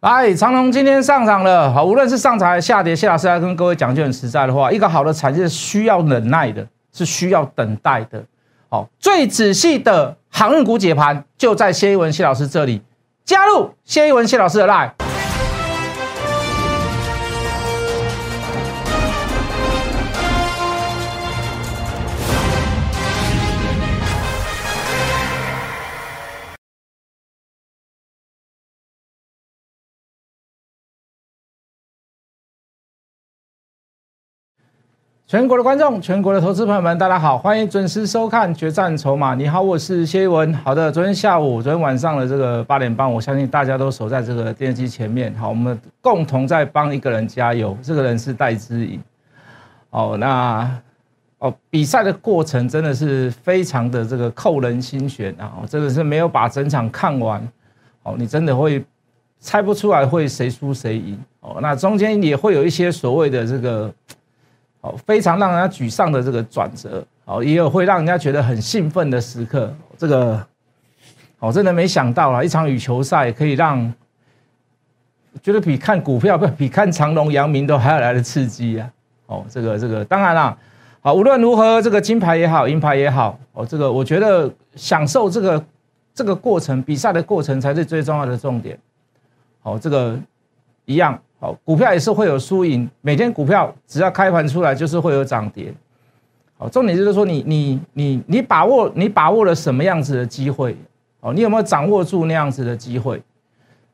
来，长隆今天上涨了，好，无论是上涨还是下跌，谢老师来跟各位讲句很实在的话，一个好的产业是需要忍耐的，是需要等待的。好，最仔细的航运股解盘就在谢一文谢老师这里，加入谢一文谢老师的 line。全国的观众，全国的投资朋友们，大家好，欢迎准时收看《决战筹码》。你好，我是谢一文。好的，昨天下午、昨天晚上的这个八点半，我相信大家都守在这个电视机前面。好，我们共同在帮一个人加油，这个人是戴之颖。哦，那哦，比赛的过程真的是非常的这个扣人心弦啊！真的是没有把整场看完，哦，你真的会猜不出来会谁输谁赢。哦，那中间也会有一些所谓的这个。好，非常让人家沮丧的这个转折，哦，也有会让人家觉得很兴奋的时刻。这个，我真的没想到啊，一场羽球赛可以让，觉得比看股票不比看长隆、阳明都还要来的刺激啊！哦，这个这个，当然啦，好，无论如何，这个金牌也好，银牌也好，哦，这个我觉得享受这个这个过程，比赛的过程才是最重要的重点。好，这个一样。好，股票也是会有输赢，每天股票只要开盘出来就是会有涨跌。好，重点就是说你你你你把握你把握了什么样子的机会？哦，你有没有掌握住那样子的机会？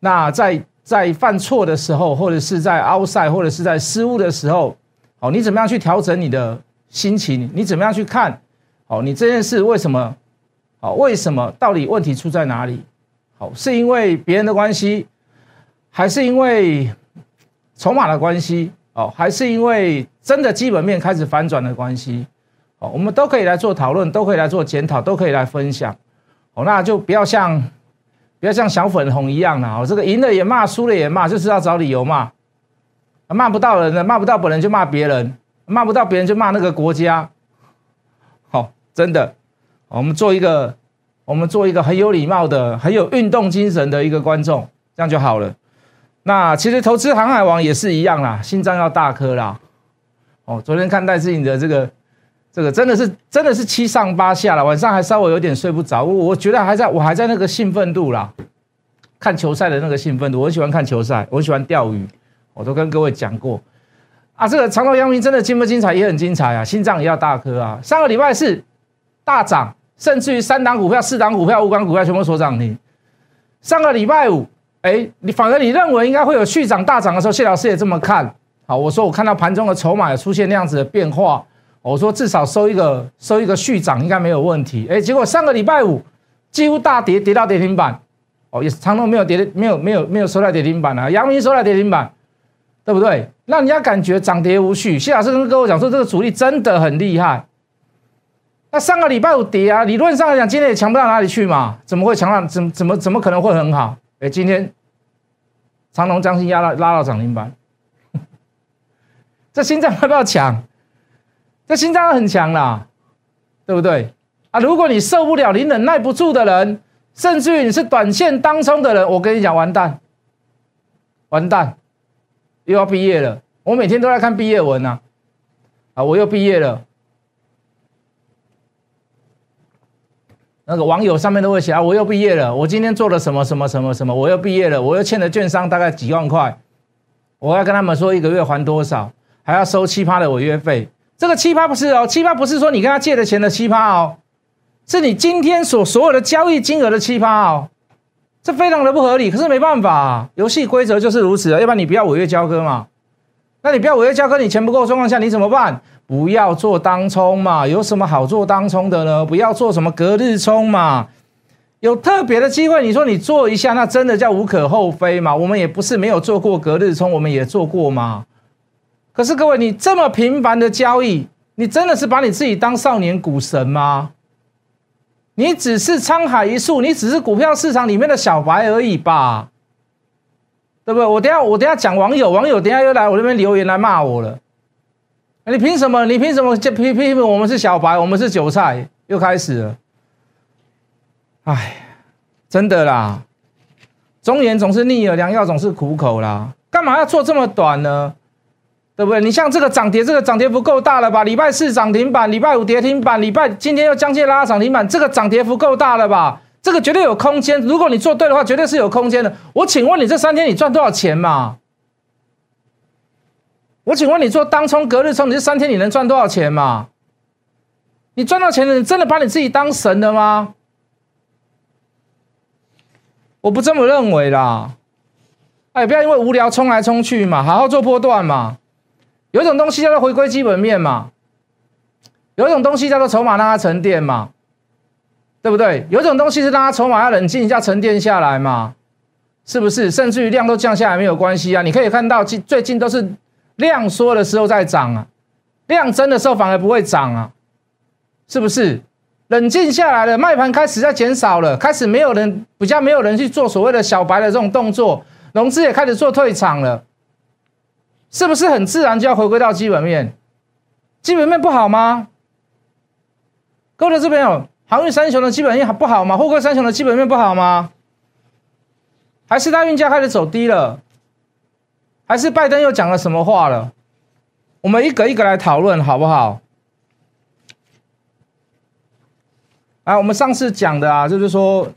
那在在犯错的时候，或者是在凹赛，或者是在失误的时候，好，你怎么样去调整你的心情？你怎么样去看？好，你这件事为什么？好，为什么？到底问题出在哪里？好，是因为别人的关系，还是因为？筹码的关系哦，还是因为真的基本面开始反转的关系哦，我们都可以来做讨论，都可以来做检讨，都可以来分享哦。那就不要像不要像小粉红一样了哦，这个赢了也骂，输了也骂，就是要找理由骂。骂不到人的，骂不到本人就骂别人，骂不到别人就骂那个国家。好，真的，我们做一个我们做一个很有礼貌的、很有运动精神的一个观众，这样就好了。那其实投资航海王也是一样啦，心脏要大颗啦。哦，昨天看戴志颖的这个，这个真的是真的是七上八下了，晚上还稍微有点睡不着。我我觉得还在我还在那个兴奋度啦，看球赛的那个兴奋度，我喜欢看球赛，我喜欢钓鱼，我都跟各位讲过啊。这个长隆阳明真的精不精彩，也很精彩啊，心脏也要大颗啊。上个礼拜是大涨，甚至于三档股票、四档股票、五档股票全部所涨停。上个礼拜五。哎，你反而你认为应该会有续涨大涨的时候，谢老师也这么看好。我说我看到盘中的筹码出现那样子的变化，我说至少收一个收一个续涨应该没有问题。哎，结果上个礼拜五几乎大跌，跌到跌停板。哦，也是长隆没有跌，没有没有没有收在跌停板啊，阳明收在跌停板，对不对？让人家感觉涨跌无序。谢老师跟各位讲说，这个主力真的很厉害。那上个礼拜五跌啊，理论上来讲今天也强不到哪里去嘛，怎么会强到怎么怎么怎么可能会很好？哎，今天长隆将心压到拉到涨停板，这心脏要不要强？这心脏很强啦，对不对？啊，如果你受不了，你忍耐不住的人，甚至于你是短线当中的人，我跟你讲，完蛋，完蛋，又要毕业了。我每天都在看毕业文呐，啊，我又毕业了。那个网友上面都会写啊，我又毕业了，我今天做了什么什么什么什么，我又毕业了，我又欠了券商大概几万块，我要跟他们说一个月还多少，还要收七葩的违约费。这个七葩不是哦，七葩不是说你跟他借的钱的七葩哦，是你今天所所有的交易金额的七葩哦，这非常的不合理。可是没办法，游戏规则就是如此啊，要不然你不要违约交割嘛。那你不要违约交割，你钱不够的状况下你怎么办？不要做当冲嘛，有什么好做当冲的呢？不要做什么隔日冲嘛，有特别的机会，你说你做一下，那真的叫无可厚非嘛。我们也不是没有做过隔日冲，我们也做过嘛。可是各位，你这么频繁的交易，你真的是把你自己当少年股神吗？你只是沧海一粟，你只是股票市场里面的小白而已吧？对不对？我等下我等下讲网友，网友等下又来我这边留言来骂我了。你凭什么？你凭什么就批批评我们是小白，我们是韭菜？又开始了。哎，真的啦，忠言总是逆耳，良药总是苦口啦。干嘛要做这么短呢？对不对？你像这个涨跌，这个涨跌幅够大了吧？礼拜四涨停板，礼拜五跌停板，礼拜今天又将近拉涨停板，这个涨跌幅够大了吧？这个绝对有空间。如果你做对的话，绝对是有空间的。我请问你，这三天你赚多少钱嘛？我请问你做当冲隔日冲，你这三天你能赚多少钱嘛？你赚到钱了，你真的把你自己当神了吗？我不这么认为啦。哎，不要因为无聊冲来冲去嘛，好好做波段嘛。有一种东西叫做回归基本面嘛，有一种东西叫做筹码让它沉淀嘛，对不对？有一种东西是让它筹码要冷静一下沉淀下来嘛，是不是？甚至于量都降下来没有关系啊，你可以看到近最近都是。量缩的时候在涨啊，量增的时候反而不会涨啊，是不是？冷静下来了，卖盘开始在减少了，开始没有人比较没有人去做所谓的小白的这种动作，融资也开始做退场了，是不是很自然就要回归到基本面？基本面不好吗？各位这边有航运三雄的基本面不好吗？货柜三雄的基本面不好吗？还是大运价开始走低了？还是拜登又讲了什么话了？我们一个一个来讨论，好不好？啊，我们上次讲的啊，就是说，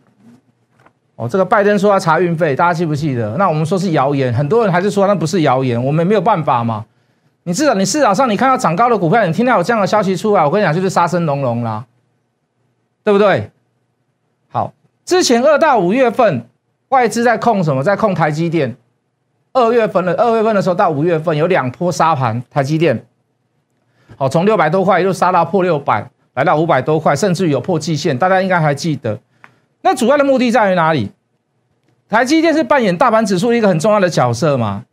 哦，这个拜登说要查运费，大家记不记得？那我们说是谣言，很多人还是说那不是谣言，我们没有办法嘛。你至少你市场上你看到涨高的股票，你听到有这样的消息出来，我跟你讲就是杀声隆隆啦，对不对？好，之前二到五月份外资在控什么？在控台积电。二月份的二月份的时候到五月份有两波杀盘，台积电，好从六百多块一路杀到破六百，来到五百多块，甚至有破季线，大家应该还记得。那主要的目的在于哪里？台积电是扮演大盘指数一个很重要的角色嘛？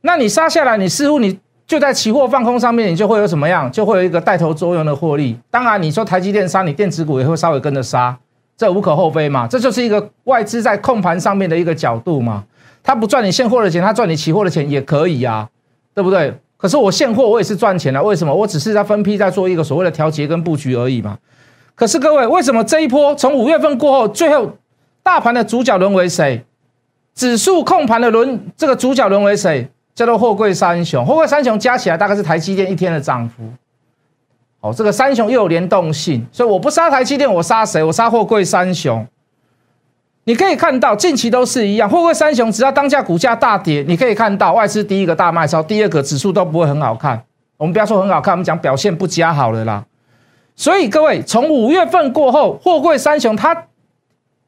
那你杀下来，你似乎你就在期货放空上面，你就会有什么样？就会有一个带头作用的获利。当然你说台积电杀，你电子股也会稍微跟着杀，这无可厚非嘛。这就是一个外资在控盘上面的一个角度嘛。他不赚你现货的钱，他赚你期货的钱也可以呀，对不对？可是我现货我也是赚钱的，为什么？我只是在分批在做一个所谓的调节跟布局而已嘛。可是各位，为什么这一波从五月份过后，最后大盘的主角沦为谁？指数控盘的轮这个主角沦为谁？叫做货柜三雄。货柜三雄加起来大概是台积电一天的涨幅。哦，这个三雄又有联动性，所以我不杀台积电，我杀谁？我杀货柜三雄。你可以看到，近期都是一样，货柜三雄只要当下股价大跌，你可以看到外资第一个大卖超，第二个指数都不会很好看。我们不要说很好看，我们讲表现不佳好了啦。所以各位，从五月份过后，货柜三雄它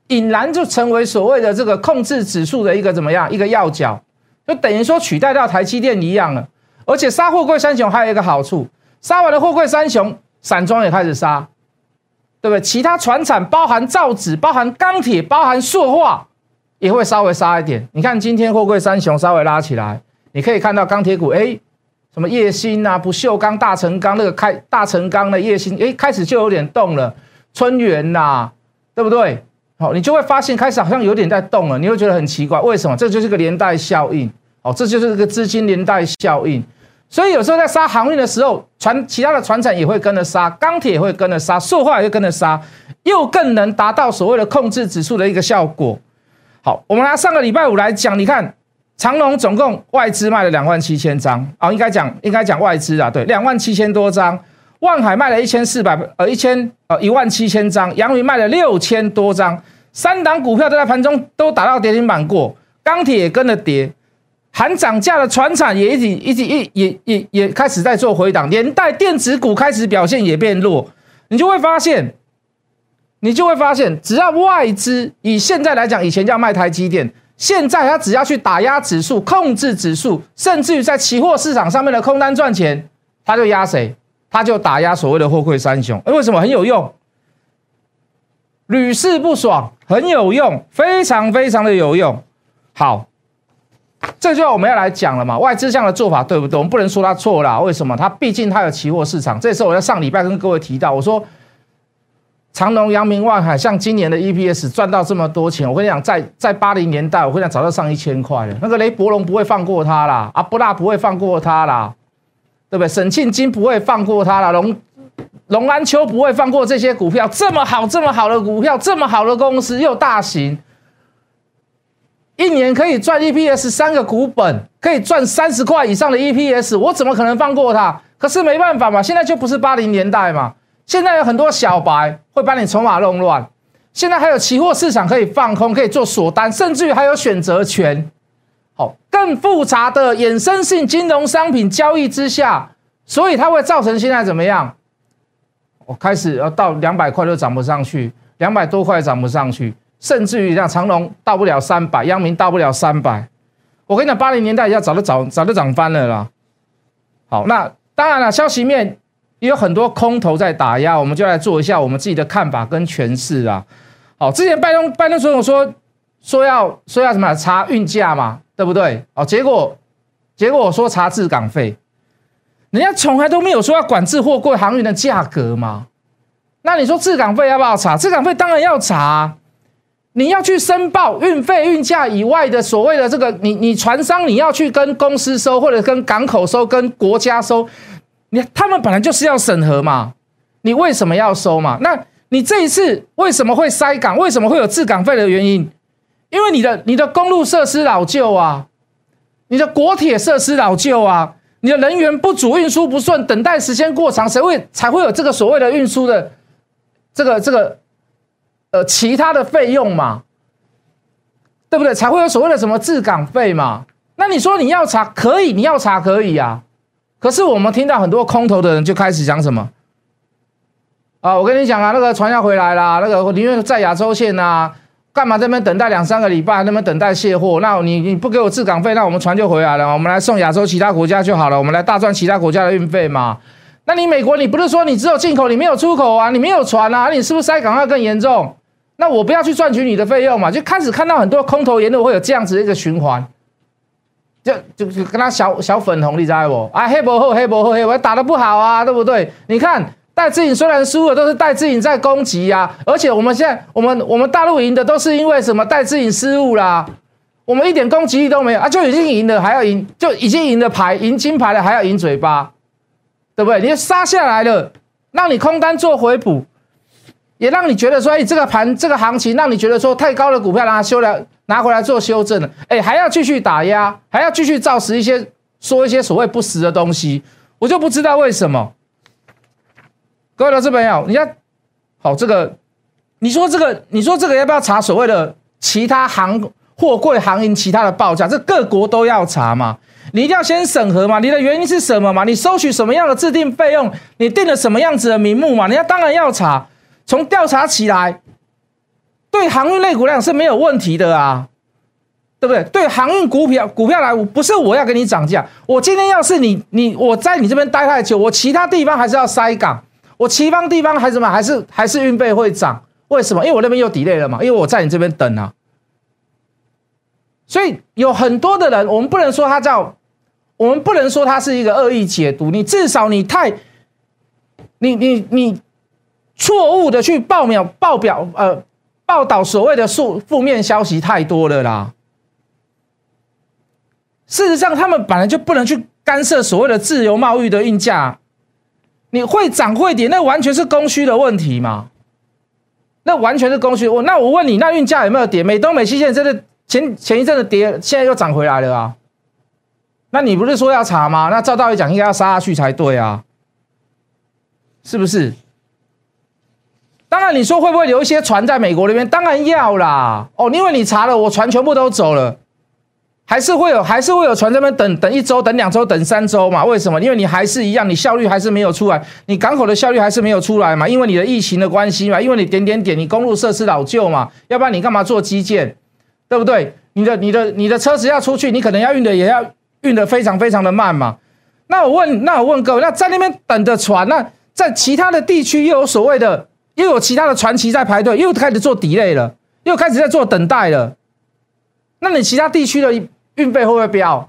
引然就成为所谓的这个控制指数的一个怎么样一个要角，就等于说取代掉台积电一样了。而且杀货柜三雄还有一个好处，杀完了货柜三雄，散装也开始杀。对不对？其他船产包含造纸、包含钢铁、包含塑化，也会稍微杀一点。你看今天货柜三雄稍微拉起来，你可以看到钢铁股，哎，什么叶兴啊、不锈钢、大成钢那个开大成钢的叶兴，哎，开始就有点动了。春源呐，对不对？好，你就会发现开始好像有点在动了，你会觉得很奇怪，为什么？这就是个连带效应。哦，这就是个资金连带效应。所以有时候在杀航运的时候，船其他的船产也会跟着杀，钢铁也会跟着杀，塑化也会跟着杀，又更能达到所谓的控制指数的一个效果。好，我们拿上个礼拜五来讲，你看长隆总共外资卖了两万七千张啊，应该讲应该讲外资啊，对，两万七千多张。万海卖了一千四百呃一千呃一万七千张，阳明卖了六千多张，三档股票都在盘中都打到跌停板过，钢铁也跟着跌。含涨价的船产也一直一直一也也也开始在做回档，连带电子股开始表现也变弱，你就会发现，你就会发现，只要外资以现在来讲，以前叫卖台积电，现在他只要去打压指数、控制指数，甚至于在期货市场上面的空单赚钱，他就压谁？他就打压所谓的货柜三雄。为什么很有用？屡试不爽，很有用，非常非常的有用。好。这就我们要来讲了嘛，外资这样的做法对不对？我们不能说它错啦。为什么？它毕竟它有期货市场。这时候我在上礼拜跟各位提到，我说长隆、阳明、万海，像今年的 EPS 赚到这么多钱，我跟你讲，在在八零年代，我跟你讲早就上一千块了。那个雷伯龙不会放过他啦，阿布拉不会放过他啦，对不对？沈庆金不会放过他啦，龙龙安秋不会放过这些股票，这么好这么好的股票，这么好的公司又大型。一年可以赚 EPS 三个股本，可以赚三十块以上的 EPS，我怎么可能放过它？可是没办法嘛，现在就不是八零年代嘛，现在有很多小白会把你筹码弄乱，现在还有期货市场可以放空，可以做锁单，甚至于还有选择权。好，更复杂的衍生性金融商品交易之下，所以它会造成现在怎么样？我开始要到两百块都涨不上去，两百多块涨不上去。甚至于像长隆到不了三百，阳明到不了三百，我跟你讲，八零年代要早就早早就涨翻了啦。好，那当然了，消息面也有很多空头在打压，我们就来做一下我们自己的看法跟诠释啊。好，之前拜登拜登总统说说要说要什么查运价嘛，对不对？哦，结果结果我说查滞港费，人家从来都没有说要管制货柜航运的价格嘛。那你说滞港费要不要查？滞港费当然要查。你要去申报运费、运价以外的所谓的这个，你你船商你要去跟公司收，或者跟港口收，跟国家收，你他们本来就是要审核嘛，你为什么要收嘛？那你这一次为什么会塞港？为什么会有滞港费的原因？因为你的你的公路设施老旧啊，你的国铁设施老旧啊，你的人员不足，运输不顺，等待时间过长，谁会才会有这个所谓的运输的这个这个？呃，其他的费用嘛，对不对？才会有所谓的什么滞港费嘛？那你说你要查可以，你要查可以啊。可是我们听到很多空头的人就开始讲什么啊？我跟你讲啊，那个船要回来啦，那个宁愿在亚洲线呐，干嘛这边等待两三个礼拜，那边等待卸货？那你你不给我滞港费，那我们船就回来了，我们来送亚洲其他国家就好了，我们来大赚其他国家的运费嘛。那你美国，你不是说你只有进口，你没有出口啊？你没有船啊？你是不是塞港要更严重？那我不要去赚取你的费用嘛？就开始看到很多空头言论会有这样子的一个循环，就就就跟他小小粉红，你知道不？啊，黑博后黑博后黑，我打的不好啊，对不对？你看戴志颖虽然输了，都是戴志颖在攻击呀。而且我们现在我们我们大陆赢的都是因为什么？戴志颖失误啦，我们一点攻击力都没有啊，就已经赢了还要赢，就已经赢了牌赢金牌了还要赢嘴巴。对不对？你杀下来了，让你空单做回补，也让你觉得说，哎，这个盘这个行情，让你觉得说太高的股票，让它修来拿回来做修正了，哎，还要继续打压，还要继续造实一些说一些所谓不实的东西，我就不知道为什么。各位投资朋友，你看，好这个，你说这个，你说这个要不要查所谓的其他行货柜行业其他的报价？这各国都要查嘛？你一定要先审核嘛？你的原因是什么嘛？你收取什么样的制定费用？你定了什么样子的名目嘛？人家当然要查，从调查起来，对航运类股量是没有问题的啊，对不对？对航运股票股票来，不是我要给你涨价，我今天要是你你我在你这边待太久，我其他地方还是要塞港，我其他地方还什么还是还是运费会涨？为什么？因为我那边又抵累了嘛，因为我在你这边等啊，所以有很多的人，我们不能说他叫。我们不能说它是一个恶意解读，你至少你太，你你你错误的去报表报表呃报道所谓的负负面消息太多了啦。事实上，他们本来就不能去干涉所谓的自由贸易的运价，你会涨会跌，那完全是供需的问题嘛？那完全是供需。我那我问你，那运价有没有跌？美东美西线真的前前一阵子跌，现在又涨回来了啊？那你不是说要查吗？那照道理讲，应该要杀下去才对啊，是不是？当然，你说会不会留一些船在美国那边？当然要啦。哦，因为你查了，我船全部都走了，还是会有，还是会有船这边等等一周、等两周、等三周嘛？为什么？因为你还是一样，你效率还是没有出来，你港口的效率还是没有出来嘛？因为你的疫情的关系嘛？因为你点点点，你公路设施老旧嘛？要不然你干嘛做基建？对不对？你的、你的、你的车子要出去，你可能要运的也要。运的非常非常的慢嘛，那我问，那我问各位，那在那边等的船，那在其他的地区又有所谓的，又有其他的船旗在排队，又开始做 delay 了，又开始在做等待了。那你其他地区的运费会不会飙？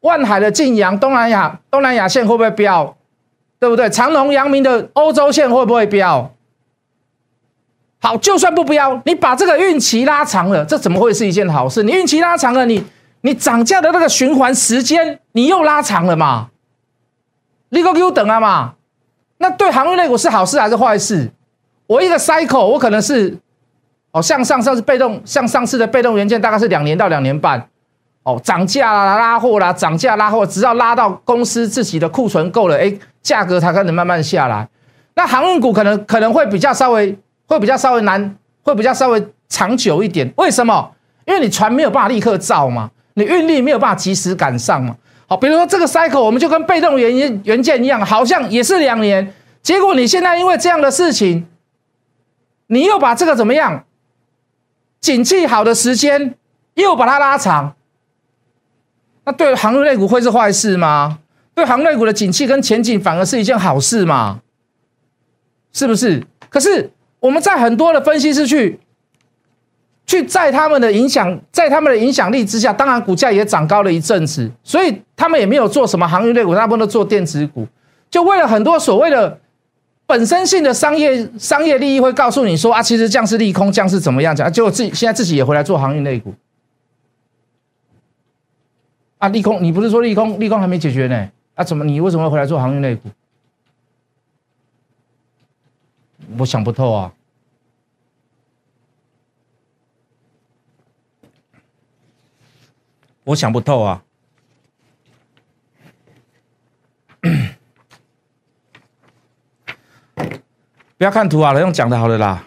万海的晋阳、东南亚、东南亚线会不会飙？对不对？长隆、阳明的欧洲线会不会飙？好，就算不飙，你把这个运期拉长了，这怎么会是一件好事？你运期拉长了，你。你涨价的那个循环时间，你又拉长了嘛？你个给我等啊嘛？那对航运类股是好事还是坏事？我一个 cycle，我可能是哦，像上上次被动，像上次的被动元件大概是两年到两年半，哦，涨价啦、拉货啦，涨价拉货，直到拉到公司自己的库存够了，哎，价格才开始慢慢下来。那航运股可能可能会比较稍微会比较稍微难，会比较稍微长久一点。为什么？因为你船没有办法立刻造嘛，你运力没有办法及时赶上嘛。好，比如说这个 cycle，我们就跟被动元元件一样，好像也是两年，结果你现在因为这样的事情，你又把这个怎么样？景气好的时间又把它拉长，那对航运类股会是坏事吗？对航运类股的景气跟前景反而是一件好事嘛？是不是？可是我们在很多的分析师去。去在他们的影响，在他们的影响力之下，当然股价也涨高了一阵子，所以他们也没有做什么航运类股，大部分都做电子股，就为了很多所谓的本身性的商业商业利益，会告诉你说啊，其实降是利空，降是怎么样讲，结果自己现在自己也回来做航运类股，啊，利空，你不是说利空，利空还没解决呢？啊，怎么你为什么会回来做航运类股？我想不透啊。我想不透啊！不要看图啊，用讲的好的啦。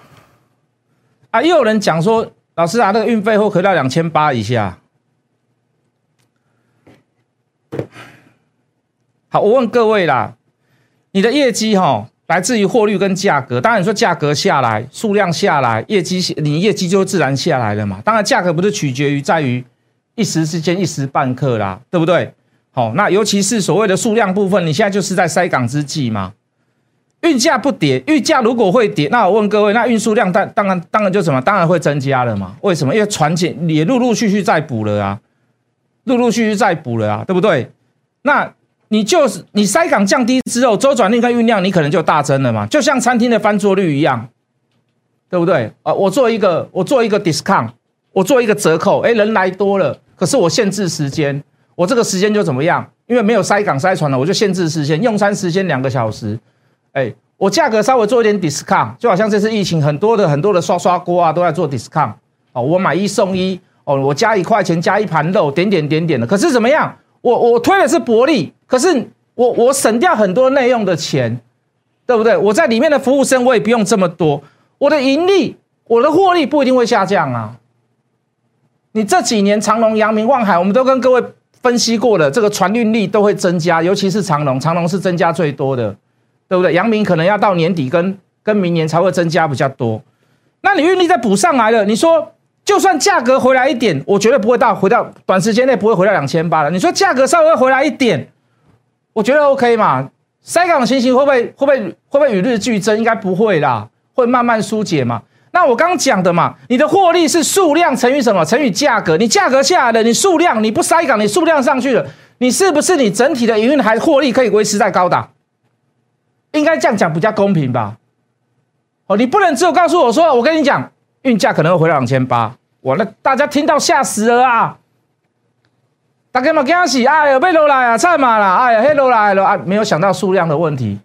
啊，又有人讲说，老师啊，那个运费会回到两千八以下。好，我问各位啦，你的业绩哈，来自于货率跟价格。当然你说价格下来，数量下来，业绩你业绩就自然下来了嘛。当然价格不是取决于在于。一时之间，一时半刻啦，对不对？好，那尤其是所谓的数量部分，你现在就是在塞港之际嘛。运价不跌，运价如果会跌，那我问各位，那运输量当当然当然就什么？当然会增加了嘛？为什么？因为船舰也陆陆续续在补了啊，陆陆续续在补了啊，对不对？那你就是你塞港降低之后，周转率跟运量你可能就大增了嘛？就像餐厅的翻桌率一样，对不对？啊，我做一个我做一个 discount，我做一个折扣，哎，人来多了。可是我限制时间，我这个时间就怎么样？因为没有塞港塞船了，我就限制时间，用餐时间两个小时。哎，我价格稍微做一点 discount，就好像这次疫情很多的很多的刷刷锅啊，都在做 discount。哦，我买一送一，哦，我加一块钱加一盘肉，点点点点的。可是怎么样？我我推的是薄利，可是我我省掉很多内用的钱，对不对？我在里面的服务生我也不用这么多，我的盈利，我的获利不一定会下降啊。你这几年长隆、阳明、望海，我们都跟各位分析过了，这个船运力都会增加，尤其是长隆，长隆是增加最多的，对不对？阳明可能要到年底跟跟明年才会增加比较多。那你运力再补上来了，你说就算价格回来一点，我绝对不会到回到短时间内不会回到两千八了。你说价格稍微回来一点，我觉得 OK 嘛？塞港的情形会不会会不会会不会与日俱增？应该不会啦，会慢慢疏解嘛。那我刚刚讲的嘛，你的获利是数量乘以什么？乘以价格。你价格下来了，你数量你不塞港，你数量上去了，你是不是你整体的营运还获利可以维持在高档？应该这样讲比较公平吧？哦，你不能只有告诉我说，我跟你讲，运价可能会回到两千八，我那大家听到吓死了啊！大家嘛惊死，哎呀，被落来啊，惨嘛啦，哎呀，黑落来了啊，没有想到数量的问题，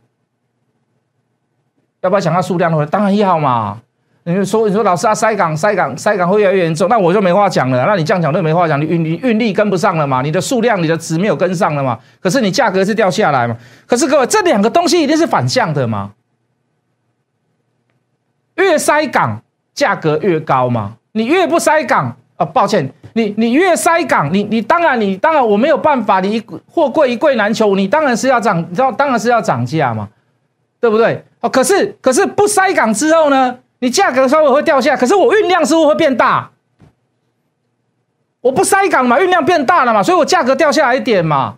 要不要想到数量的问题？当然要嘛。你说，你说老师啊，塞港塞港塞港会越来越严重，那我就没话讲了。那你这样讲就没话讲，你运你运力跟不上了嘛？你的数量、你的值没有跟上了嘛？可是你价格是掉下来嘛？可是各位，这两个东西一定是反向的嘛？越塞港价格越高嘛？你越不塞港啊？抱歉，你你越塞港，你你当然你当然我没有办法，你货柜一柜难求，你当然是要涨，你知道当然是要涨价嘛？对不对？哦，可是可是不塞港之后呢？你价格稍微会掉下，可是我运量是不是会变大？我不塞港嘛，运量变大了嘛，所以我价格掉下来一点嘛。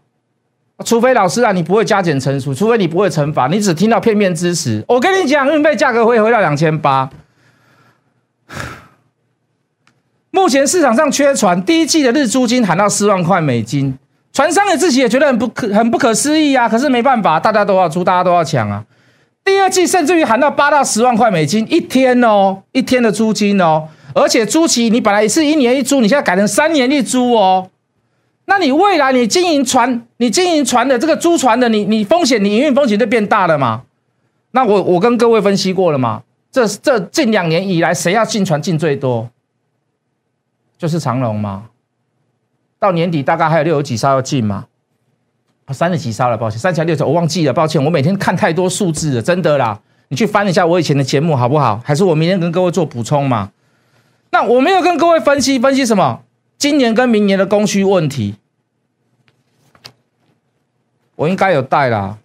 除非老师啊，你不会加减乘除，除非你不会乘法，你只听到片面知识。我跟你讲，运费价格会回到两千八。目前市场上缺船，第一季的日租金喊到四万块美金，船商的自己也觉得很不可很不可思议啊。可是没办法，大家都要租，大家都要抢啊。第二季甚至于喊到八到十万块美金一天哦，一天的租金哦，而且租期你本来是一年一租，你现在改成三年一租哦。那你未来你经营船，你经营船的这个租船的，你你风险，你营运风险就变大了嘛？那我我跟各位分析过了嘛，这这近两年以来，谁要进船进最多？就是长龙嘛。到年底大概还有六十几艘要进嘛？三十几杀了，抱歉，三十六艘我忘记了，抱歉，我每天看太多数字了，真的啦。你去翻一下我以前的节目好不好？还是我明天跟各位做补充嘛？那我没有跟各位分析分析什么？今年跟明年的供需问题，我应该有带啦。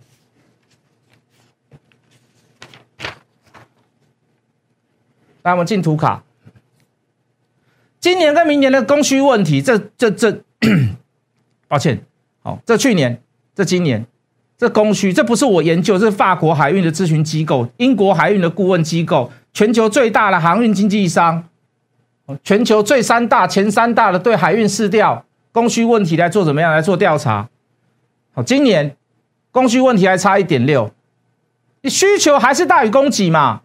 来，我们进图卡。今年跟明年的供需问题，这这这，抱歉，好，这去年。这今年，这供需，这不是我研究，这是法国海运的咨询机构，英国海运的顾问机构，全球最大的航运经纪商，全球最三大前三大的对海运市调供需问题来做怎么样来做调查？好，今年供需问题还差一点六，你需求还是大于供给嘛？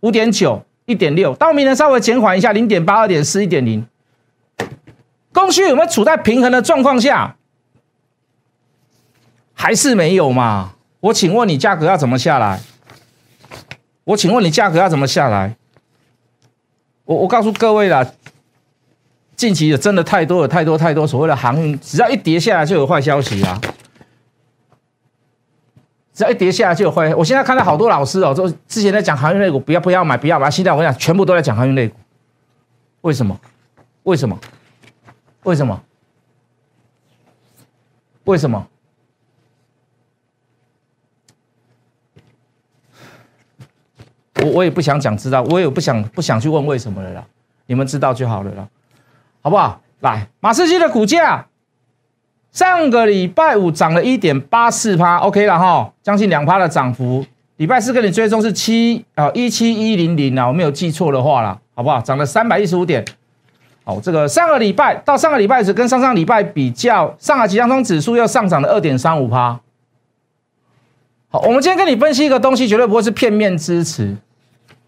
五点九，一点六，到明年稍微减缓一下，零点八，二点四，一点零，供需有没有处在平衡的状况下？还是没有嘛？我请问你价格要怎么下来？我请问你价格要怎么下来？我我告诉各位啦，近期的真的太多了，太多太多所谓的航运，只要一跌下来就有坏消息啊！只要一跌下来就有坏。我现在看到好多老师哦，就之前在讲航运类股，不要不要买，不要买。现在我跟你讲，全部都在讲航运类股。为什么？为什么？为什么？为什么？我我也不想讲知道，我也不想不想去问为什么了啦，你们知道就好了啦，好不好？来，马士基的股价上个礼拜五涨了一点八四趴，OK 了哈，将近两趴的涨幅。礼拜四跟你追踪是七啊一七一零零啊，我没有记错的话啦，好不好？涨了三百一十五点。好，这个上个礼拜到上个礼拜是跟上上礼拜比较，上海集装箱指数又上涨了二点三五趴。好，我们今天跟你分析一个东西，绝对不会是片面支持。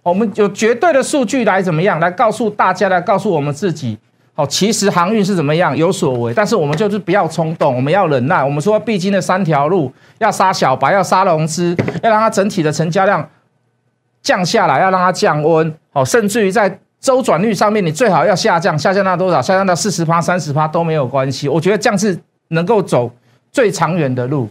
我们有绝对的数据来怎么样？来告诉大家，来告诉我们自己。好，其实航运是怎么样有所为，但是我们就是不要冲动，我们要忍耐。我们说必经的三条路，要杀小白，要杀融资，要让它整体的成交量降下来，要让它降温。好，甚至于在周转率上面，你最好要下降，下降到多少？下降到四十趴、三十趴都没有关系。我觉得这样是能够走最长远的路，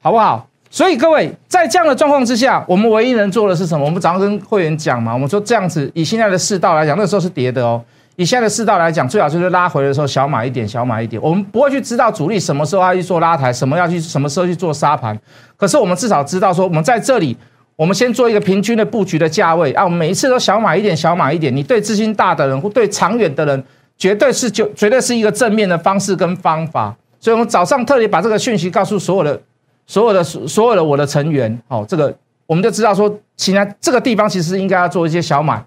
好不好？所以各位，在这样的状况之下，我们唯一能做的是什么？我们早上跟会员讲嘛，我们说这样子，以现在的世道来讲，那时候是跌的哦。以现在的世道来讲，最好就是拉回的时候小买一点，小买一点。我们不会去知道主力什么时候要去做拉抬，什么要去什么时候去做杀盘。可是我们至少知道说，我们在这里，我们先做一个平均的布局的价位啊。我们每一次都小买一点，小买一点。你对资金大的人或对长远的人，绝对是就绝对是一个正面的方式跟方法。所以我们早上特别把这个讯息告诉所有的。所有的所有的我的成员，好，这个我们就知道说，现在这个地方其实应该要做一些小买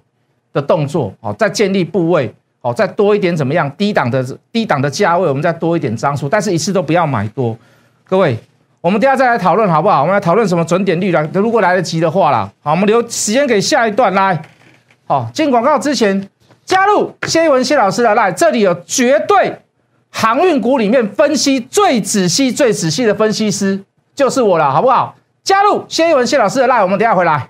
的动作，好，再建立部位，好，再多一点怎么样？低档的低档的价位，我们再多一点张数，但是一次都不要买多。各位，我们等下再来讨论好不好？我们来讨论什么准点率啦，如果来得及的话啦，好，我们留时间给下一段来。好，进广告之前加入谢一文谢老师的来，这里有绝对航运股里面分析最仔细、最仔细的分析师。就是我了，好不好？加入谢一文谢老师的赖我们等下回来。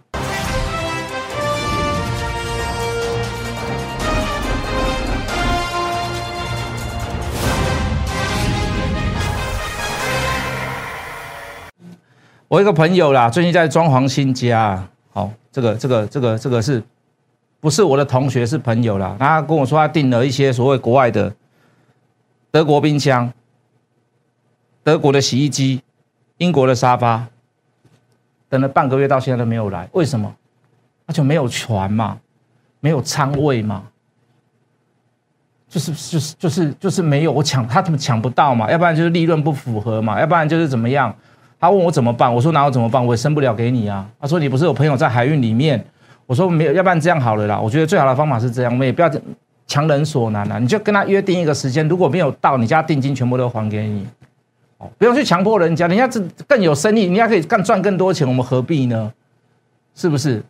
我一个朋友啦，最近在装潢新家，好，这个这个这个这个是不是我的同学？是朋友啦。他跟我说，他订了一些所谓国外的德国冰箱、德国的洗衣机。英国的沙发等了半个月，到现在都没有来，为什么？那就没有船嘛，没有仓位嘛，就是就是就是就是没有，我抢他怎么抢不到嘛？要不然就是利润不符合嘛？要不然就是怎么样？他问我怎么办？我说哪有怎么办？我也生不了给你啊。他说你不是有朋友在海运里面？我说没有，要不然这样好了啦。我觉得最好的方法是这样，我们也不要强人所难了，你就跟他约定一个时间，如果没有到，你家定金全部都还给你。哦不用去强迫人家，人家这更有生意，人家可以干赚更多钱，我们何必呢？是不是？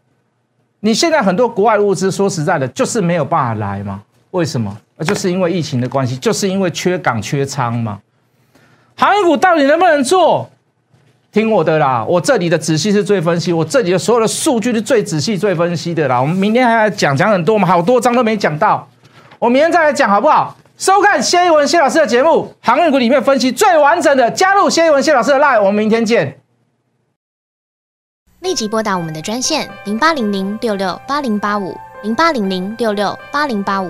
你现在很多国外物资，说实在的，就是没有办法来嘛？为什么？那就是因为疫情的关系，就是因为缺港缺仓嘛。航运股到底能不能做？听我的啦，我这里的仔细是最分析，我这里的所有的数据是最仔细、最分析的啦。我们明天还要讲讲很多，我们好多章都没讲到，我明天再来讲好不好？收看谢一文谢老师的节目，航运股里面分析最完整的，加入谢一文谢老师的 line，我们明天见。立即拨打我们的专线零八零零六六八零八五零八零零六六八零八五